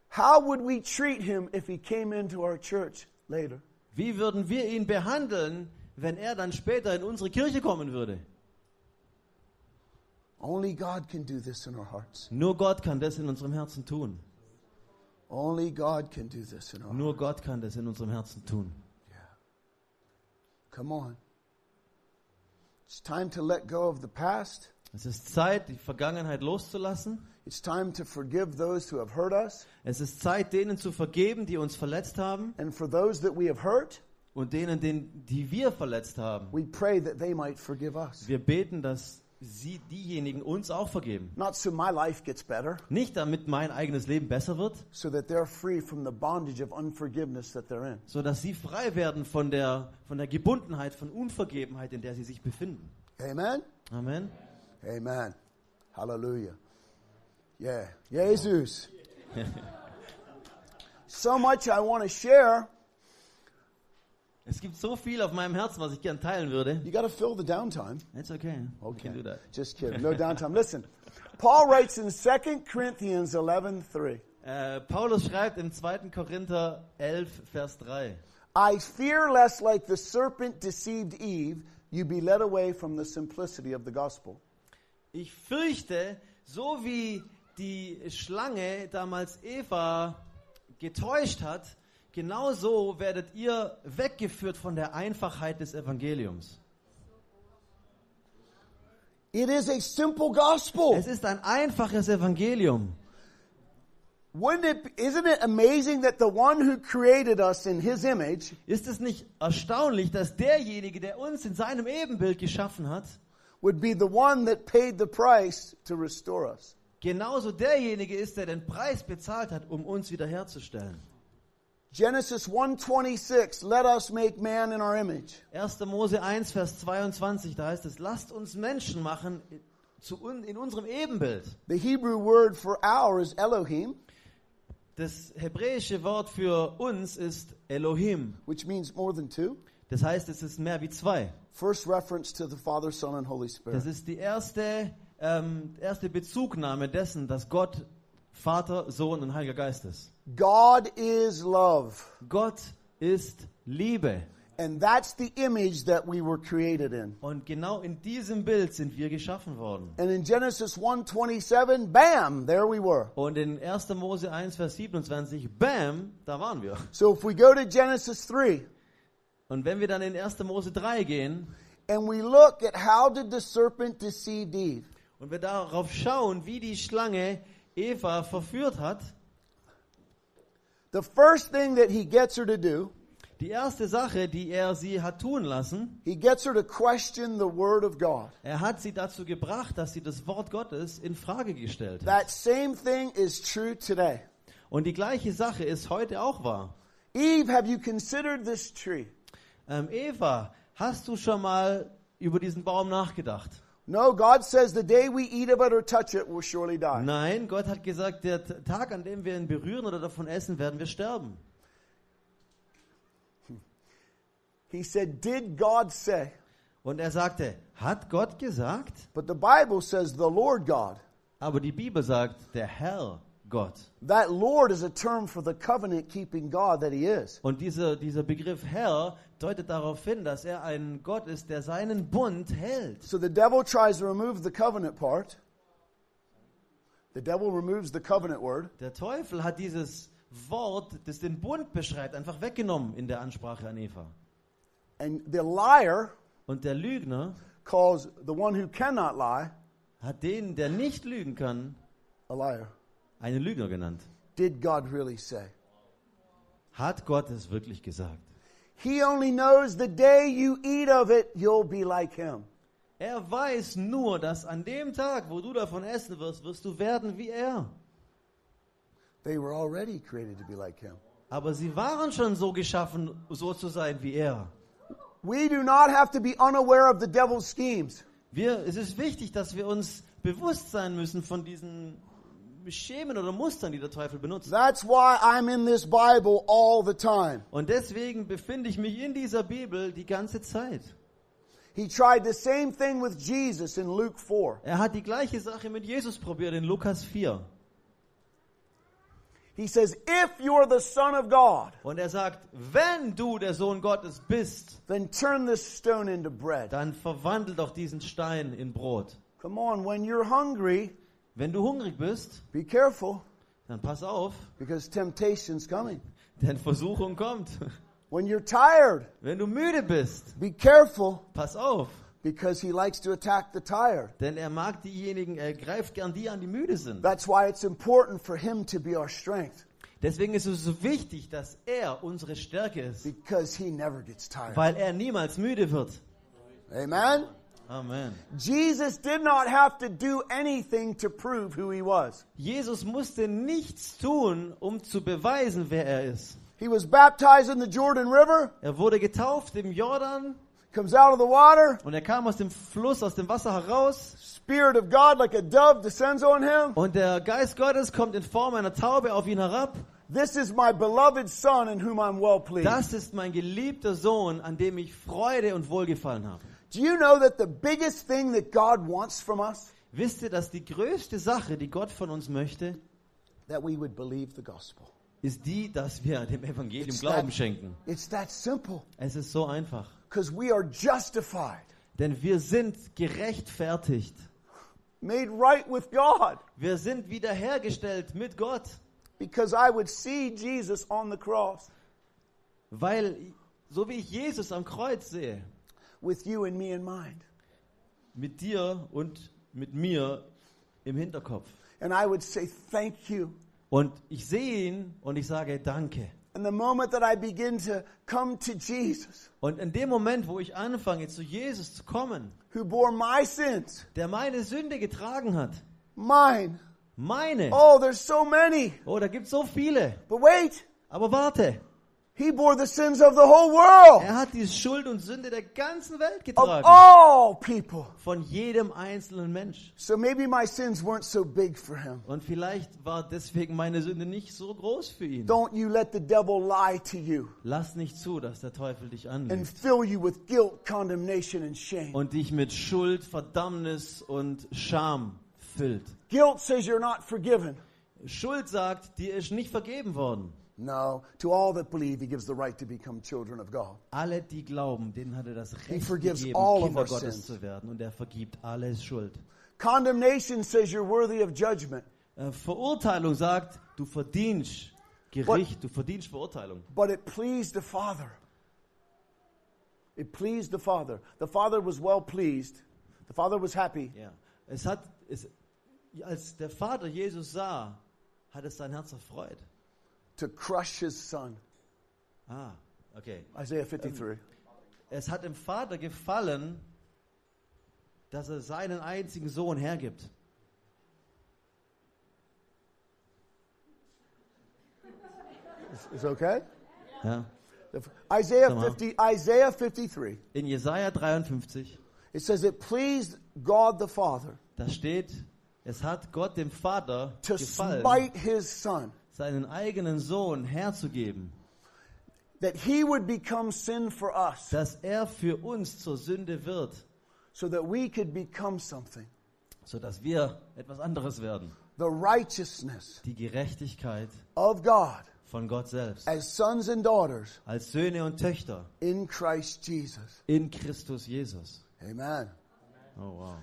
How would we treat him if he came into our church later? Wie würden wir ihn behandeln, wenn er dann später in unsere Kirche kommen würde? Only God can do this in our hearts. Nur Gott kann das in unserem Herzen tun. Only God can do this in our. Nur Gott kann das in unserem Herzen tun. Come on. It's time to let go of the past. Es ist Zeit, die Vergangenheit loszulassen. It's time to forgive those who have hurt us. Es ist Zeit, denen zu vergeben, die uns verletzt haben. And for those that we have hurt, Und denen, den, die wir verletzt haben. we pray that they might forgive us. Wir beten, dass sie, diejenigen uns auch vergeben. Not so my life gets better, Nicht damit mein eigenes Leben besser wird, so that they're free from the bondage of unforgiveness that they're in. so dass sie frei werden von der, von der Gebundenheit, von Unvergebenheit, in der sie sich befinden. Amen? Amen. Amen. Hallelujah. Yeah. Jesus. so much I want to share. Es gibt so viel auf meinem Herzen, was ich gern teilen würde. You got to fill the downtime. It's okay. We Okay. can do that. Just kidding. No downtime. Listen. Paul writes in 2 Corinthians 11:3. Äh, Paulus schreibt im 2. Korinther 11, Vers 3. I fear lest like the serpent deceived Eve, you be led away from the simplicity of the gospel. Ich fürchte, so wie die Schlange damals Eva getäuscht hat, genauso werdet ihr weggeführt von der Einfachheit des Evangeliums. It is a simple gospel. Es ist ein einfaches Evangelium. Wouldn't it isn't it amazing that the one who created us in his image Ist es nicht erstaunlich, dass derjenige, der uns in seinem Ebenbild geschaffen hat, would be the one that paid the price to restore us? genauso derjenige ist, der den Preis bezahlt hat, um uns wiederherzustellen? Genesis 1:26 Let us make man in our image. 1. Mose 1, Vers 22, da heißt es, lasst uns Menschen machen zu un, in unserem Ebenbild. The Hebrew word for our is Elohim, Das hebräische Wort für uns ist Elohim. which means more than two. Das heißt, es ist mehr wie zwei. First reference to the Father, Son, and Holy Das Spirit. ist die erste, ähm, erste Bezugnahme dessen, dass Gott Vater, Sohn und Heiliger Geist ist. God is love. Gott ist Liebe. And that's the image that we were created in. Und genau in diesem Bild sind wir geschaffen worden. And in Genesis 1:27, bam, there we were. Und in 1. Mose 1, Vers 27, bam, da waren wir. So if we go to Genesis 3 Und wenn wir dann in 1. Mose 3 gehen and we look at how did the serpent deceive Eve? und wir darauf schauen, wie die Schlange Eva verführt hat, The first thing that he gets her to do, die erste Sache, die er sie hat tun lassen, he gets her to question the word of God. er hat sie dazu gebracht, dass sie das Wort Gottes in Frage gestellt hat. That same thing is true today. Und die gleiche Sache ist heute auch wahr. Eve, have you considered this tree? Ähm, Eva, hast du schon mal über diesen Baum nachgedacht? No, God says the day we eat of it or touch it, we'll surely die. Nein, Gott hat gesagt, der Tag, an dem wir ihn berühren oder davon essen, werden wir sterben. He said, Did God say? Und er sagte, hat Gott gesagt? But the Bible says the Lord God. Aber die Bibel sagt, der Herr Gott. That Lord is a term for the covenant keeping God that He is. Und dieser, dieser Begriff Herr deutet darauf hin, dass er ein Gott ist, der seinen Bund hält. So the devil tries to remove the covenant part. The devil removes the covenant word. Der Teufel hat dieses Wort, das den Bund beschreibt, einfach weggenommen in der Ansprache an Eva. And the liar Und der Lügner calls the one who cannot lie hat den, der nicht lügen kann, a liar. Einen Lügner genannt. Did God really say? Hat Gott es wirklich gesagt? He only knows the day you eat of it, you'll be like Him. Er weiß nur, dass an dem Tag, wo du davon essen wirst, wirst du werden wie er. They were already created to be like Him. Aber sie waren schon so geschaffen, so zu sein wie er. We do not have to be unaware of the devil's schemes. Wir, es ist wichtig, dass wir uns bewusst sein müssen von diesen Schemen oder Mustern, die der Teufel benutzt. That's why I'm in this Bible all the time. Und deswegen befinde ich mich in dieser Bibel die ganze Zeit. He tried the same thing with Jesus in Luke 4. Er hat die gleiche Sache mit Jesus probiert in Lukas 4. He says, If you're the Son of God, Und er sagt, wenn du der Sohn Gottes bist, then turn this stone into bread. dann verwandel doch diesen Stein in Brot. Come on, when you're hungry, Wenn du hungrig bist, be careful dann pass auf, because temptation's coming. denn Versuchung kommt. When you're tired, Wenn du müde bist, be careful pass auf, because he likes to attack the tired. denn er mag diejenigen, er greift gern die an, die müde sind. That's why it's important for him to be our strength Deswegen ist es so wichtig, dass er unsere Stärke ist, because he never gets tired. weil er niemals müde wird. Amen. Amen. Jesus did not have to do anything to prove who he was. Jesus musste nichts tun, um zu beweisen, wer er ist. He was baptized in the Jordan River, Er wurde getauft im Jordan comes out of the water, und er kam aus dem Fluss, aus dem Wasser heraus Spirit of God like a dove descends on him. und der Geist Gottes kommt in Form einer Taube auf ihn herab. This is my beloved Son in whom I'm well pleased. Das ist mein geliebter Sohn, an dem ich Freude und Wohlgefallen habe. Do you know that the biggest thing that God wants from us? Wisst ihr, dass die größte Sache, die Gott von uns möchte, That we would believe the gospel. ist die, dass wir dem Evangelium It's Glauben that- schenken. It's that simple. Es ist so einfach. Because we are justified, Denn wir sind gerechtfertigt. made right with God. Wir sind wiederhergestellt mit Gott, Because I would see Jesus on the cross weil so wie ich Jesus am Kreuz sehe, with you and me in mind. mit dir und mit mir im Hinterkopf. And I would say, Thank you. Und ich sehe ihn und ich sage Danke. And the moment that I begin to come to Jesus, Und in dem Moment, wo ich anfange, zu Jesus zu kommen, who bore my sins, der meine Sünde getragen hat, mine. meine, Oh, there's so many. oh, da gibt es so viele. But wait, Aber warte, he bore the sins of the whole world, er hat die Schuld und Sünde der ganzen Welt of getragen. all people. Von jedem einzelnen Mensch. So maybe my sins weren't so big for him. Und vielleicht war deswegen meine Sünde nicht so groß für ihn. Don't you let the devil lie to you Lass nicht zu, dass der Teufel dich and anlügt fill you with guilt, condemnation, and shame. und dich mit Schuld, Verdammnis und Scham füllt. Guilt says you're not forgiven. Schuld sagt, dir ist nicht vergeben worden. No, to all that believe, he gives the right to become children of God. Alle, die glauben, denen hat er das Recht forgives gegeben, all of Kinder our Gottes sins. zu werden. Und er vergibt alles Schuld. Condemnation says you're worthy of judgment, Äh, Verurteilung sagt, du verdienst Gericht, du verdienst Verurteilung. but it pleased the Father. It pleased the Father. The Father was well pleased. The Father was happy Ja. Es hat, es, als der Vater Jesus sah, hat es sein Herz erfreut. To crush his son. Ah, okay. Isaiah 53. Es hat dem Vater gefallen, dass er seinen einzigen Sohn hergibt. Is, is okay? Ja. Isaiah Come on. 50, Isaiah 53. In Jesaja 53, It says it pleased God the Father da steht, es hat Gott dem Vater to gefallen, smite his son. Seinen eigenen Sohn herzugeben. that he would become sin for us dass er für uns zur Sünde wird, so that we could become something. sodass wir etwas anderes werden. The righteousness Die Gerechtigkeit of God von Gott selbst. as sons and daughters Als Söhne und Töchter in Christ Jesus. in Christus Jesus. Amen. Oh wow.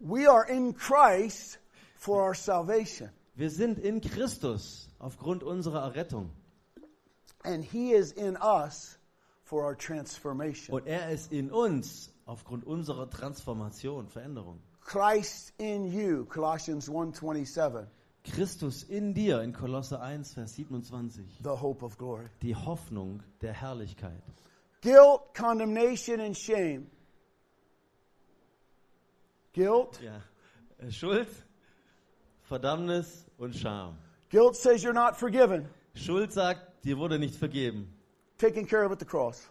We are in Christ for our salvation, Wir sind in Christus aufgrund unserer Errettung. and he is in us for our transformation. Und er ist in uns aufgrund unserer Transformation, Veränderung. Christ in you, Colossians 1:27, Christus in dir in Kolosse 1, Vers 27. the hope of glory. Die Hoffnung der Herrlichkeit. Guilt, condemnation and shame. Guilt, Ja. Äh, Schuld, Verdammnis und Scham. guilt says you're not forgiven. Schuld sagt, dir wurde nicht vergeben. Taken care of at the cross.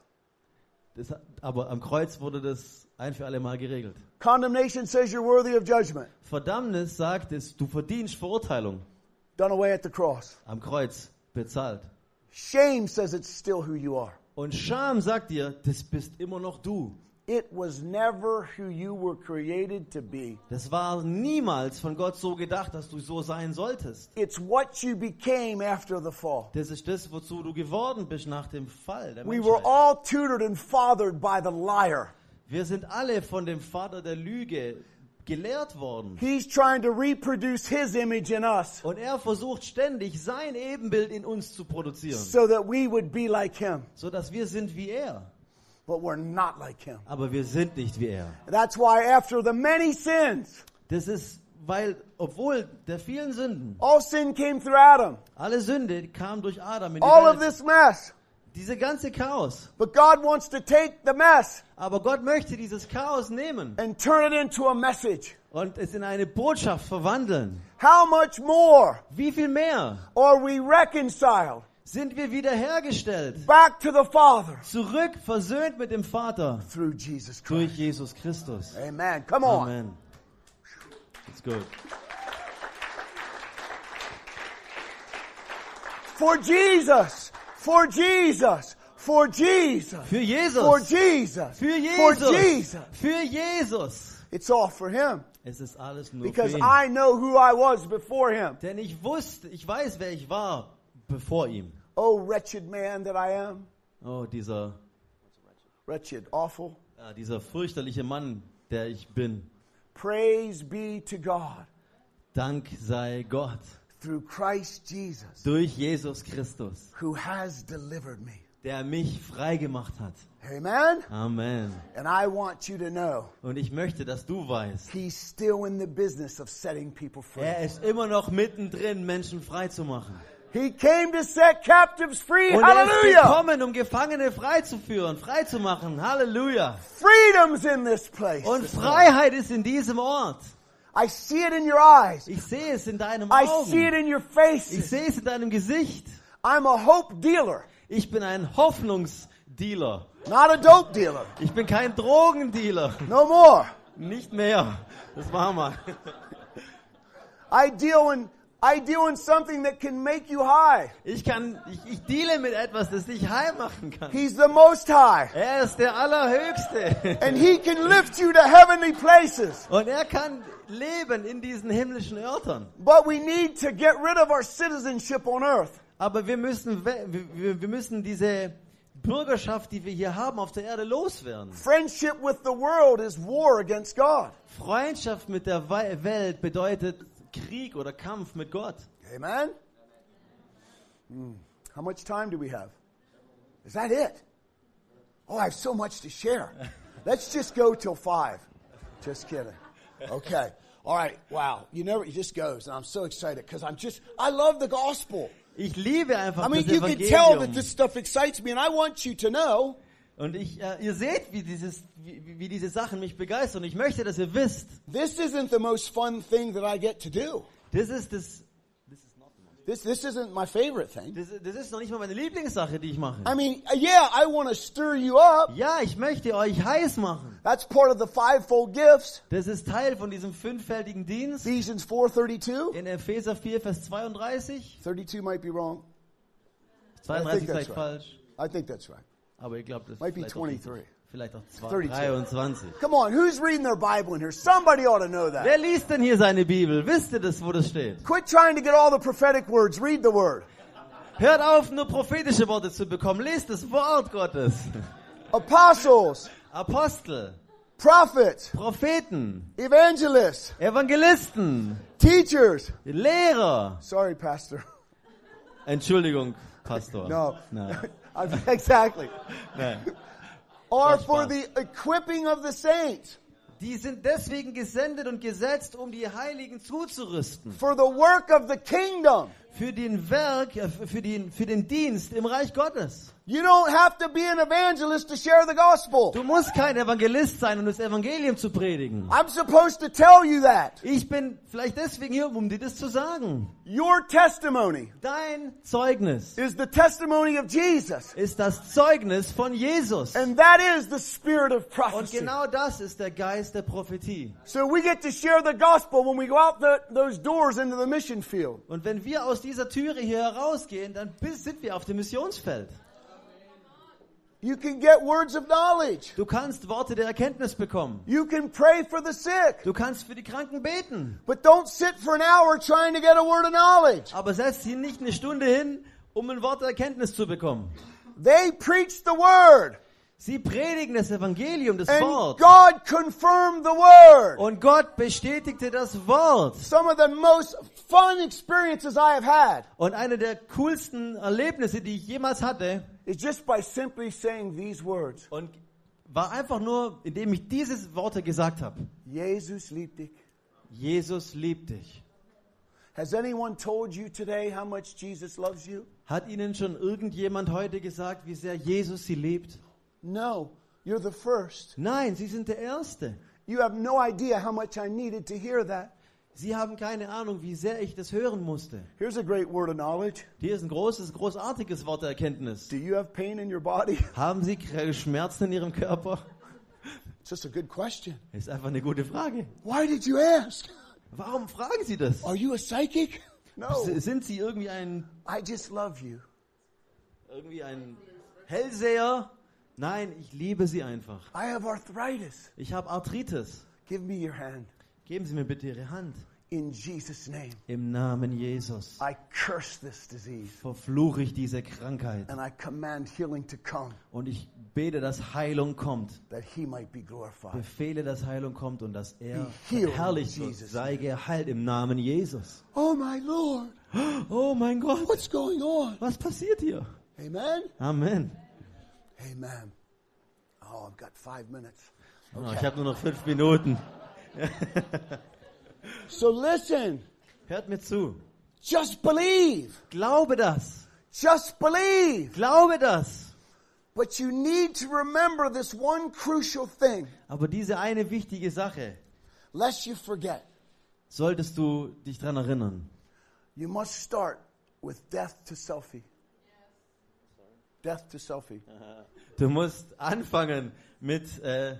Das, aber am Kreuz wurde das ein für alle Mal geregelt. Condemnation says you're worthy of judgment. Verdammnis sagt es, du verdienst Verurteilung. Done away at the cross. Am Kreuz bezahlt. Shame says it's still who you are. Und Scham sagt dir, das bist immer noch du. It was never who you were created to be. Das war niemals von Gott so gedacht, dass du so sein solltest. It's what you became after the fall. Das ist das, wozu du geworden bist nach dem Fall der We were Menschheit. all tutored and fathered by the liar. Wir sind alle von dem Vater der Lüge gelehrt worden. He's trying to reproduce his image in us Und er versucht ständig sein Ebenbild in uns zu produzieren, so that we would be like him. so dass wir sind wie er. But we're not like him. Aber wir sind nicht wie er. That's why after the many sins, Das ist, weil, obwohl der vielen Sünden, all sin came through Adam. alle Sünde kam durch Adam in die All of Welt. this mess. Diese ganze Chaos. But God wants to take the mess Aber Gott möchte dieses Chaos nehmen and turn it into a message. und es in eine Botschaft verwandeln. How much more Wie viel mehr are we reconciled sind wir wiederhergestellt, back to the Father zurück versöhnt mit dem Vater through Jesus durch Christ? Jesus Christus. Amen. Come on. Amen. That's good. For Jesus. For Jesus. For Jesus. Für Jesus. For Jesus. Für For Jesus. Jesus. Für Jesus. It's all for Him. Es ist alles nur Because für ihn. I know who I was before Him. Denn ich wusste, ich weiß, wer ich war bevor ihm. Oh, wretched man that I am. Oh, dieser, Wretched, awful. ja, dieser fürchterliche Mann, der ich bin. Praise be to God Dank sei Gott through Christ Jesus durch Jesus Christus, who has delivered me. der mich frei gemacht hat. Amen. Amen. And I want you to know Und ich möchte, dass du weißt, He's still in the business of setting people free. er ist immer noch mittendrin, Menschen frei zu machen. He came to set captives free. Und er ist Hallelujah. gekommen, um Gefangene freizuführen, frei zu machen. Halleluja. Freedom's in this place. Und Freiheit ist in diesem Ort. I see it in your eyes. Ich sehe es in deinem I see it Augen. in your Ich faces. sehe es in deinem Gesicht. I'm a hope dealer, Ich bin ein Hoffnungsdealer. not a dope dealer. Ich bin kein Drogendealer. No more. Nicht mehr. Das war mal. I deal in I deal in something that can make you high. Ich kann, ich, ich deale mit etwas, das dich heil machen kann. He's the most high. Er ist der Allerhöchste. And he can lift you to heavenly places. Und er kann leben in diesen himmlischen Örtern. But we need to get rid of our citizenship on earth. Aber wir müssen, wir, wir müssen diese Bürgerschaft, die wir hier haben, auf der Erde loswerden. Friendship with the world is war against God. Freundschaft mit der Welt bedeutet Krieg oder Kampf mit Gott. Amen? Hmm. How much time do we have? Is that it? Oh, I have so much to share. Let's just go till five. Just kidding. Okay. All right. Wow. You know, it just goes. And I'm so excited because I'm just, I love the gospel. Ich liebe einfach I mean, das you can tell that this stuff excites me, and I want you to know Und ich, äh, ihr seht, wie, dieses, wie, wie diese Sachen mich begeistern. Ich möchte, dass ihr wisst, this isn't the most fun thing that I get to do. das ist das, This, this isn't my favorite thing. das, das ist noch nicht mal meine Lieblingssache, die ich mache. I mean, uh, yeah, I want to stir you up. Ja, ich möchte euch heiß machen. That's part of the fivefold gifts. Das ist Teil von diesem fünffältigen Dienst Ephesians 4:32. in Epheser 4, Vers 32. 32 might be wrong. 32 that's vielleicht right. falsch, I think that's right. Aber ich glaube, das Might be ist vielleicht auch richtig. 23. Vielleicht auch zwei- 32. 23. Come on, who's reading their Bible in here? Somebody ought to know that. Wer liest denn hier seine Bibel? Wisst ihr das, wo das steht? Quit trying to get all the prophetic words. Read the word. Hört auf, nur prophetische Worte zu bekommen. Lest das Wort Gottes. Apostles, Apostel, prophets, Propheten, evangelists, Evangelisten, teachers. Lehrer. Sorry, Pastor. Entschuldigung, Pastor. No. Nein. Exactly. Or for the equipping of the saints, Die sind deswegen gesendet und gesetzt, um die Heiligen zuzurüsten. for the work of the kingdom. Für den Werk, äh, für den, für den Dienst im Reich Gottes. You don't have to be an evangelist to share the gospel. Du musst kein Evangelist sein, um das Evangelium zu predigen. I'm supposed to tell you that. Ich bin vielleicht deswegen hier, um dir das zu sagen. Your testimony Dein Zeugnis is the testimony of Jesus. ist das Zeugnis von Jesus. And that is the spirit of Und prophecy. genau das ist der Geist der Prophetie. So we get to share the gospel when we go out the, those doors into the mission field. Und wenn wir aus dieser Türe hier herausgehen, dann bis- sind wir auf dem Missionsfeld. You can get words of knowledge. Du kannst Worte der Erkenntnis bekommen. You can pray for the sick. Du kannst für die Kranken beten. But don't sit for an hour trying to get a word of knowledge. Aber setz hier nicht eine Stunde hin, um ein Wort der Erkenntnis zu bekommen. They preach the word. Sie predigen das Evangelium, das And Wort. God confirmed the word. Und Gott bestätigte das Wort. Some of the most fun experiences I have had Und eine der coolsten Erlebnisse, die ich jemals hatte, is just by simply saying these words. und war einfach nur, indem ich diese Worte gesagt habe. Jesus liebt dich. Jesus liebt dich. Has anyone told you today how much Jesus loves you? Hat Ihnen schon irgendjemand heute gesagt, wie sehr Jesus Sie liebt? No, you're the first. Nein, Sie sind der Erste. You have no idea how much I needed to hear that. Sie haben keine Ahnung, wie sehr ich das hören musste. Here's a great word of knowledge. Hier ist ein großes, großartiges Wort der Erkenntnis. Do you have pain in your body? Haben Sie K- Schmerzen in Ihrem Körper? It's just a good question. Ist einfach eine gute Frage. Why did you ask? Warum fragen Sie das? Are you a psychic? No. Sind Sie irgendwie ein, I just love you. irgendwie ein Hellseher? Nein, ich liebe Sie einfach. I have arthritis. Ich habe Arthritis. Give me your hand. Geben Sie mir bitte Ihre Hand. In Jesus' name, Im Namen Jesus I curse this disease verfluche ich diese Krankheit. and I command healing to come Und ich bete, dass Heilung kommt. that he might be glorified. Befehle, dass Heilung kommt und dass er verherrlicht wird. Sei geheilt im Namen Jesus. Oh my Lord, Oh mein Gott, what's going on? was passiert hier? Amen? Amen. Amen. Oh, I've got five minutes. Oh, ich habe nur noch fünf Minuten. So listen, Hört mir zu. just believe. Glaube das. Just believe. Glaube das. But you need to remember this one crucial thing, Aber diese eine wichtige Sache lest you forget. solltest du dich dran erinnern. You must start with death to selfie. Death to selfie. Du musst anfangen mit, äh,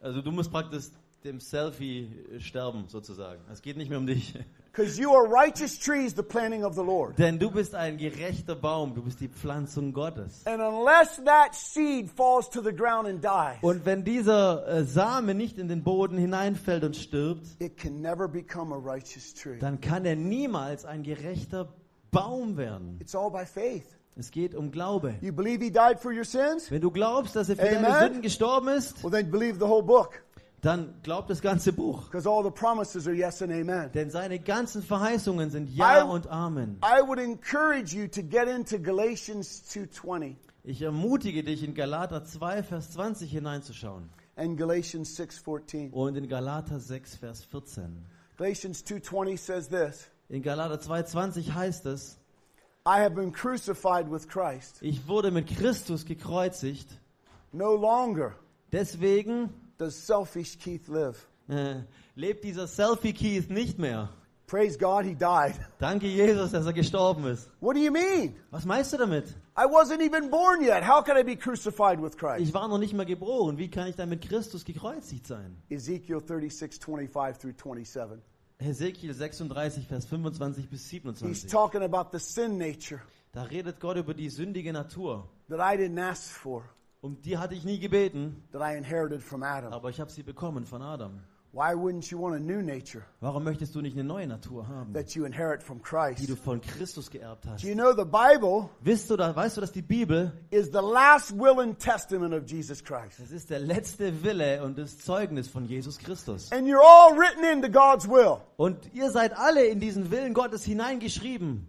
also du musst praktisch dem Selfie sterben sozusagen. Es geht nicht mehr um dich. Because you are righteous trees, the planting of the Lord. Denn du bist ein gerechter Baum, du bist die Pflanzung Gottes. And unless that seed falls to the ground and dies, Und wenn dieser äh, Same nicht in den Boden hineinfällt und stirbt, it can never become a righteous tree. dann kann er niemals ein gerechter Baum werden. It's all by faith. Es geht um Glaube. You believe he died for your sins? Wenn du glaubst, dass er für deine Amen. Sünden gestorben ist, Well, then believe the whole book. Dann glaub das ganze Buch. Because all the promises are yes and amen. Denn seine ganzen Verheißungen sind Ja I- und Amen. I would encourage you to get into Galatians 2.20 Ich ermutige dich, in Galater 2, Vers 20 hineinzuschauen. and Galatians 6.14. Und in Galater 6, Vers 14. Galatians 2.20 says this, In Galater 2, 20 heißt es, I have been crucified with Christ. ich wurde mit Christus gekreuzigt. No longer Deswegen does selfish Keith live. äh, lebt dieser Selfie Keith nicht mehr. Praise God, he died. Danke Jesus, dass er gestorben ist. What do you mean? Was meinst du damit? I wasn't even born yet. How could I be crucified with Christ? Ich war noch nicht mal geboren. Wie kann ich dann mit Christus gekreuzigt sein? Ezekiel 36, 25 through 27. Hesekiel 36, Vers 25 bis He's 27. talking about the sin nature. Da redet Gott über die sündige Natur. that I didn't ask for, Um die hatte ich nie gebeten, that I inherited from Adam. aber ich habe sie bekommen von Adam. Why wouldn't you want a new nature Warum möchtest du nicht eine neue Natur haben, that you inherit from die Christ? du von Christus geerbt hast? Do you know the Bible Wisst du, da, weißt du, dass die Bibel, is the last will and testament of Jesus Christ? das ist der letzte Wille und das Zeugnis von Jesus Christus. And you're all written into God's will. Und ihr seid alle in diesen Willen Gottes hineingeschrieben.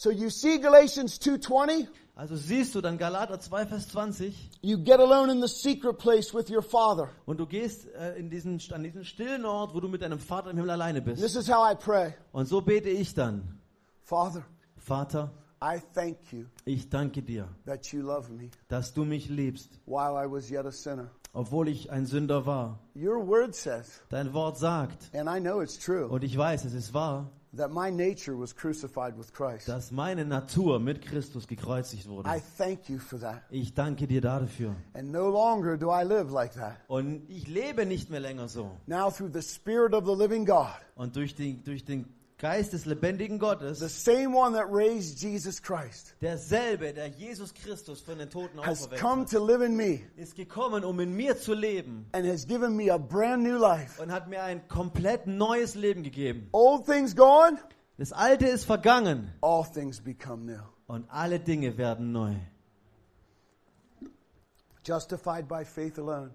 So you see Galatians 2:20, Also siehst du dann Galater 2, Vers 20 you get alone in the secret place with your father. und du gehst äh, in diesen, an diesen stillen Ort, wo du mit deinem Vater im Himmel alleine bist. This is how I pray. Und so bete ich dann, Father, Vater, I thank you ich danke dir, that you love me dass du mich liebst, while I was yet a sinner. obwohl ich ein Sünder war. Your word says, Dein Wort sagt, and I know it's true, und ich weiß, es ist wahr, that my nature was crucified with Christ. dass meine Natur mit Christus gekreuzigt I wurde. thank you for that. Ich danke dir dafür. And no longer do I live like that. Und ich lebe nicht mehr länger so. Now, through the Spirit of the living God, Und durch den, durch den Geist des lebendigen the Gottes, same one that raised Jesus Christ, derselbe, der Jesus Christus von den Toten has auferweckt come hat, to live in me ist gekommen, um in mir zu leben and has given me a brand new life. und hat mir ein komplett neues Leben gegeben. Old things gone, Das Alte ist vergangen all things become new. und alle Dinge werden neu. Justified by faith alone,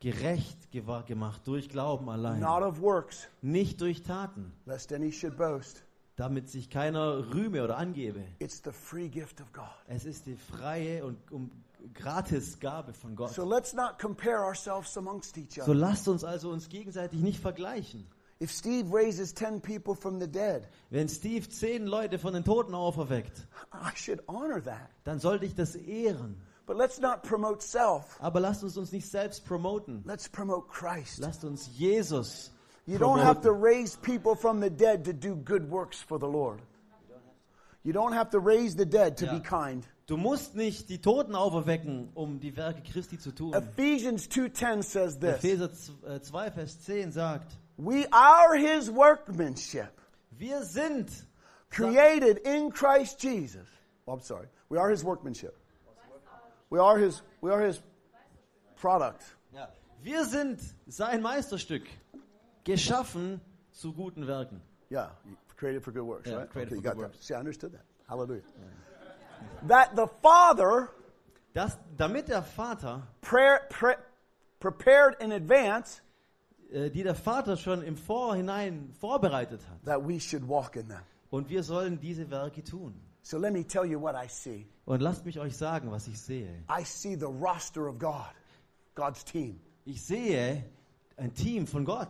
Gerecht gemacht durch Glauben allein, not of works, nicht durch Taten, lest any should boast. damit sich keiner rühme oder angebe. It's the free gift of God. Es ist die freie und um, Gratisgabe von Gott. So let's not compare ourselves amongst each So other. lasst uns also uns gegenseitig nicht vergleichen. If Steve raises 10 people from the dead, Wenn Steve zehn Leute von den Toten auferweckt, I should honor that. dann sollte ich das ehren. But let's not promote self. Aber lasst uns uns nicht selbst promoten. Let's promote Christ. Lasst uns Jesus You don't have to raise people from the dead to do good works for the Lord. You don't have to raise the dead to be kind. Du musst nicht die Toten auferwecken, um die Werke Christi zu tun. Ephesians 2:10 says this. Epheser z- äh, 2, Vers 10 sagt, We are his workmanship, wir sind, created in Christ Jesus. Oh, I'm sorry. We are his workmanship. We are his we are his product. ja, wir sind sein Meisterstück, geschaffen zu guten Werken. Yeah, created for good works, Yeah, right? created okay, you for got good that. works. See, I understood that. Hallelujah. That the Father Das, damit der Vater, prayer, pre- prepared in advance äh, die der Vater schon im Vorhinein vorbereitet hat. that we should walk in them. Und wir sollen diese Werke tun. So let me tell you what I see. Und lasst mich euch sagen, was ich sehe. I see the roster of God, God's team. Ich sehe ein Team von Gott.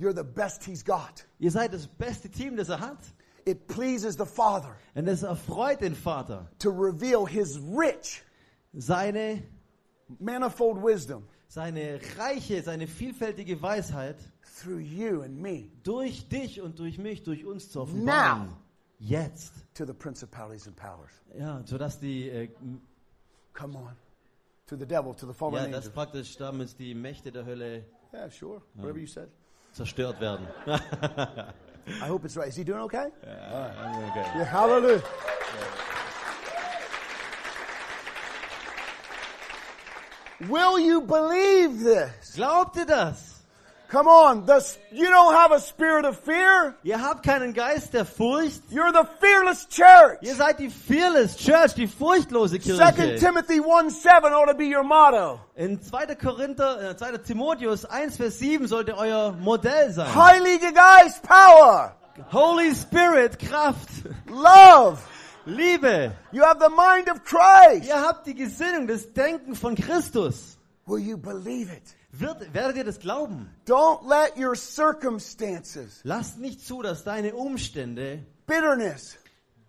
You're the best He's got. Ihr seid das beste Team, das er hat. It pleases the Father Und es erfreut den Vater, to reveal His rich, seine, manifold wisdom seine reiche, seine vielfältige Weisheit through you and me durch dich und durch mich, durch uns zu offenbaren. Now. Jetzt. to the principalities and powers. Ja, sodass die, äh, Come on. To the devil, to the fallen ja, angels. dass praktisch damit die Mächte der Hölle Yeah, sure. Whatever you said. zerstört werden. I hope it's right. Is he doing okay? Okay. Yeah, hallelujah. Will you believe this? Glaubt ihr das? Come on. The, you don't have a spirit of fear. Ihr habt keinen Geist der Furcht. You're the fearless church. Ihr seid die Fearless Church, die furchtlose Second Kirche. Timothy 1 7 ought to be your motto. In 2. Korinther, äh, 2. Timotheus 1, Vers 7 sollte euer Modell sein. Heilige Geist power, Holy Spirit, Kraft, love. Liebe. You have the mind of Christ. Ihr habt die Gesinnung, das Denken von Christus. Will you believe it? Wird, werdet ihr das glauben? Don't let your circumstances, Lasst nicht zu, dass deine Umstände, bitterness,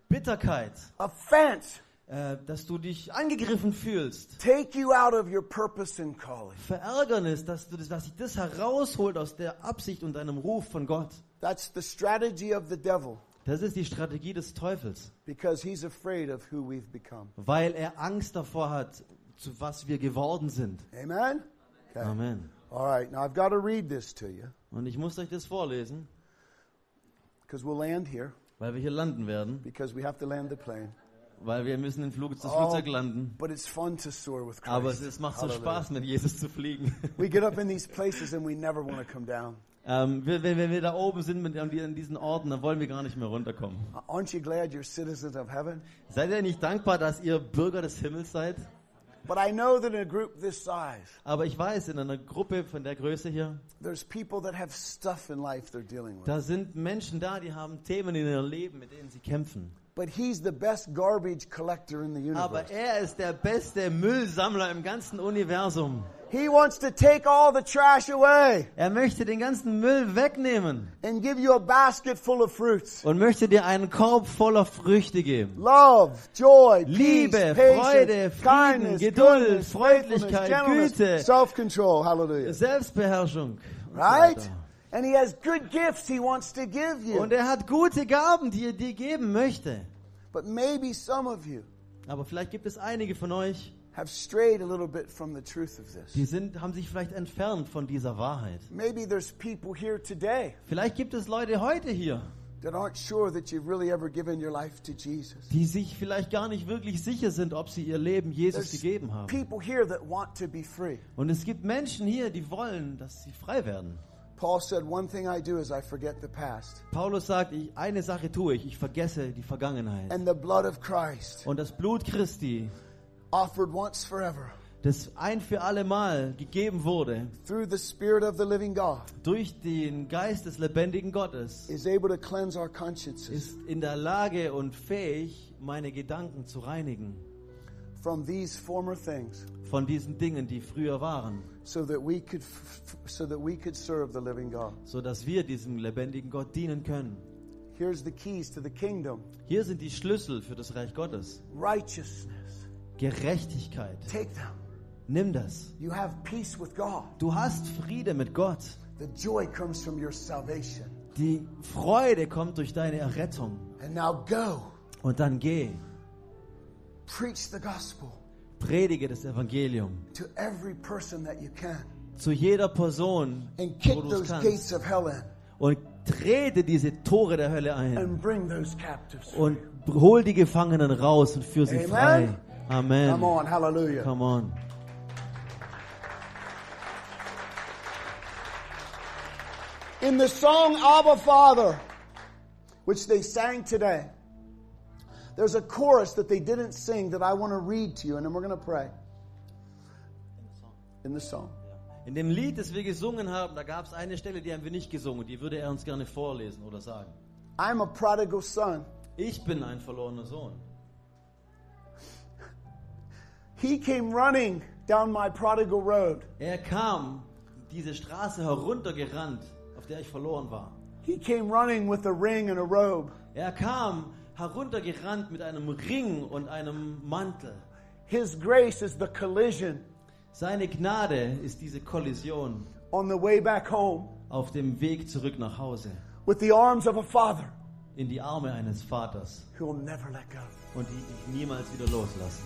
Bitterkeit, offense, äh, dass du dich angegriffen fühlst, take you out of your purpose and calling. Verärgernis, dass, du das, dass sich das herausholt aus der Absicht und deinem Ruf von Gott. That's the strategy of the devil Das ist die Strategie des Teufels, because he's afraid of who we've become. weil er Angst davor hat, zu was wir geworden sind. Amen? Okay. Amen. All right, now I've got to read this to you Und ich muss euch das vorlesen, because we'll land here. weil wir hier landen werden, because we have to land the plane. weil wir müssen im Flug, das Oh, Flugzeug landen. but it's fun to soar with Christ. Aber es, macht so. Spaß, mit Jesus zu fliegen. We get up in these places and we never want to come down. ähm, wir, wenn, wenn wir da oben sind mit, an diesen Orten, dann wollen wir gar nicht mehr runterkommen. Aren't you glad you're citizens of heaven? Seid ihr nicht dankbar, dass ihr Bürger des Himmels seid? But I know that in a group this size, Aber ich weiß, in einer Gruppe von der Größe hier, there's people that have stuff in life they're dealing with. da sind Menschen da, die haben Themen in ihrem Leben, mit denen sie kämpfen. But he's the best garbage collector in the Aber universe. er ist der beste Müllsammler im ganzen Universum. He wants to take all the trash away Er möchte den ganzen Müll wegnehmen and give you a basket full of fruits. und möchte dir einen Korb voller Früchte geben. Love, joy, peace, Liebe, patience, Freude, Frieden, kindness, Geduld, goodness, Freundlichkeit, Güte. self-control. Hallelujah. Selbstbeherrschung. so Right? And he has good gifts he wants to give you. Und er hat gute Gaben, die er dir geben möchte. But maybe some of you Aber vielleicht gibt es einige von euch, have strayed a little bit from the truth of die this. sind, haben sich vielleicht entfernt von dieser Wahrheit. Maybe there's people here today Vielleicht gibt es Leute heute hier, that aren't sure that you've really ever given your life to Jesus. die sich vielleicht gar nicht wirklich sicher sind, ob sie ihr Leben Jesus There's gegeben haben. people here that want to be free. Und es gibt Menschen hier, die wollen, dass sie frei werden. Paul said, One thing I do is I forget the past. Paulus sagt, ich, eine Sache tue ich, ich vergesse die Vergangenheit. And the blood of Christ, Und das Blut Christi, offered once forever das ein für alle Mal gegeben wurde, through the Spirit of the living God, durch den Geist des lebendigen Gottes, is able to cleanse our consciences ist in der Lage und fähig, meine Gedanken zu reinigen from these former things von diesen Dingen, die früher waren, so that we could f- f- so that we could serve the living God. so dass wir diesem lebendigen Gott dienen können. Here's the keys to the kingdom. Hier sind die Schlüssel für das Reich Gottes. Righteousness. Gerechtigkeit. Take them. Nimm das. You have peace with God. Du hast Friede mit Gott. The joy comes from your salvation. Die Freude kommt durch deine Errettung. And now go. Und dann geh, Preach the gospel predige das Evangelium to every person that you can. zu jeder Person, And kick wo du those kannst. gates of hell in. Und trete diese Tore der Hölle ein. And bring those captives. Und hol die Gefangenen raus und führ sie Amen. frei. Amen. Come on, hallelujah. Come on. In the song Abba Father, which they sang today, there's a chorus that they didn't sing that I want to read to you, and then we're going to pray. In the song. In dem Lied, das wir gesungen haben, da gab es eine Stelle, die haben wir nicht gesungen. Die würde er uns gerne vorlesen oder sagen. I'm a prodigal son. Ich bin ein verlorener Sohn. He came running down my prodigal road. Er kam diese Straße heruntergerannt, auf der ich verloren war. He came running with a ring and a robe. Er kam heruntergerannt mit einem Ring und einem Mantel. His grace is the collision Seine Gnade ist diese Kollision on the way back home auf dem Weg zurück nach Hause, with the arms of a father in die Arme eines Vaters who will never let go. und die ich niemals wieder loslassen.